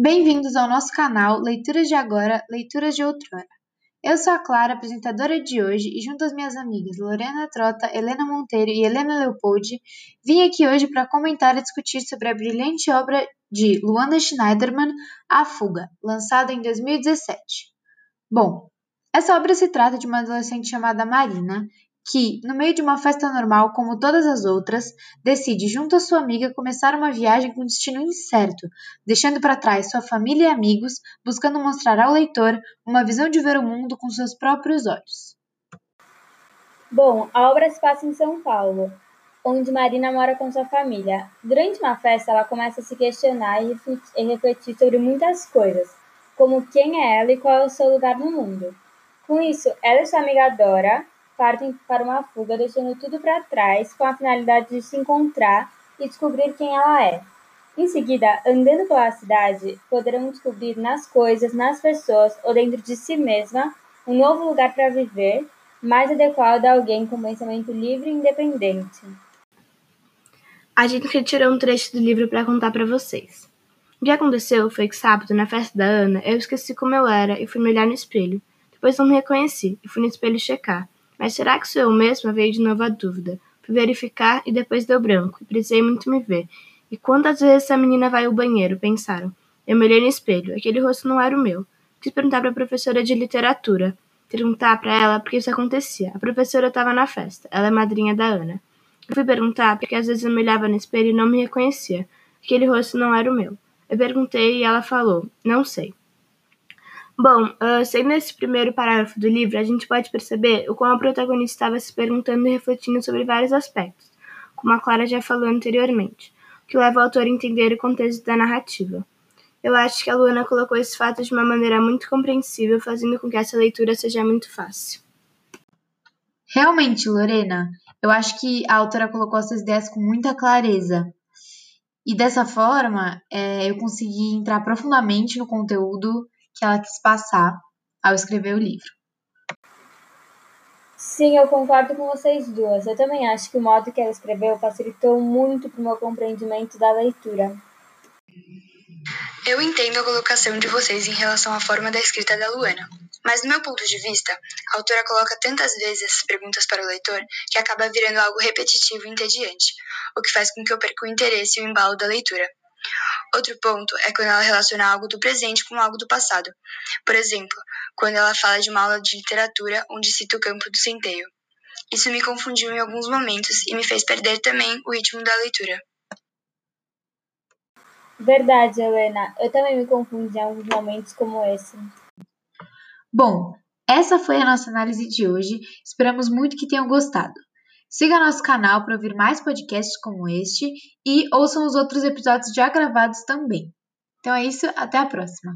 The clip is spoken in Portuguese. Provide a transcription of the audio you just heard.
Bem-vindos ao nosso canal Leituras de Agora, Leituras de Outrora. Eu sou a Clara, apresentadora de hoje, e junto às minhas amigas Lorena Trota, Helena Monteiro e Helena Leopoldi, vim aqui hoje para comentar e discutir sobre a brilhante obra de Luana Schneiderman, A Fuga, lançada em 2017. Bom, essa obra se trata de uma adolescente chamada Marina, que, no meio de uma festa normal como todas as outras, decide, junto à sua amiga, começar uma viagem com destino incerto, deixando para trás sua família e amigos, buscando mostrar ao leitor uma visão de ver o mundo com seus próprios olhos. Bom, a obra se passa em São Paulo, onde Marina mora com sua família. Durante uma festa, ela começa a se questionar e refletir sobre muitas coisas, como quem é ela e qual é o seu lugar no mundo. Com isso, ela e sua amiga Dora partem para uma fuga, deixando tudo para trás com a finalidade de se encontrar e descobrir quem ela é. Em seguida, andando pela cidade, poderão descobrir nas coisas, nas pessoas ou dentro de si mesma um novo lugar para viver, mais adequado a alguém com pensamento livre e independente. A gente retirou um trecho do livro para contar para vocês. O que aconteceu foi que sábado, na festa da Ana, eu esqueci como eu era e fui me olhar no espelho. Depois não me reconheci e fui no espelho checar. Mas será que sou eu mesma? Veio de novo a dúvida. Fui verificar e depois deu branco, precisei muito me ver. E quantas vezes essa menina vai ao banheiro? Pensaram. Eu me olhei no espelho. Aquele rosto não era o meu. Quis perguntar para a professora de literatura. Perguntar para ela porque isso acontecia. A professora estava na festa. Ela é madrinha da Ana. Eu fui perguntar porque às vezes eu me olhava no espelho e não me reconhecia. Aquele rosto não era o meu. Eu perguntei e ela falou: Não sei. Bom, uh, sendo esse primeiro parágrafo do livro, a gente pode perceber o como a protagonista estava se perguntando e refletindo sobre vários aspectos, como a Clara já falou anteriormente, o que leva o autor a entender o contexto da narrativa. Eu acho que a Luana colocou esses fatos de uma maneira muito compreensível, fazendo com que essa leitura seja muito fácil. Realmente, Lorena, eu acho que a autora colocou essas ideias com muita clareza. E dessa forma, é, eu consegui entrar profundamente no conteúdo que ela quis passar ao escrever o livro. Sim, eu concordo com vocês duas. Eu também acho que o modo que ela escreveu facilitou muito para o meu compreendimento da leitura. Eu entendo a colocação de vocês em relação à forma da escrita da Luana, mas do meu ponto de vista, a autora coloca tantas vezes essas perguntas para o leitor que acaba virando algo repetitivo e entediante, o que faz com que eu perca o interesse e o embalo da leitura. Outro ponto é quando ela relaciona algo do presente com algo do passado. Por exemplo, quando ela fala de uma aula de literatura onde cita o campo do centeio. Isso me confundiu em alguns momentos e me fez perder também o ritmo da leitura. Verdade, Helena. Eu também me confundi em alguns momentos como esse. Bom, essa foi a nossa análise de hoje. Esperamos muito que tenham gostado. Siga nosso canal para ouvir mais podcasts como este e ouçam os outros episódios já gravados também. Então é isso, até a próxima!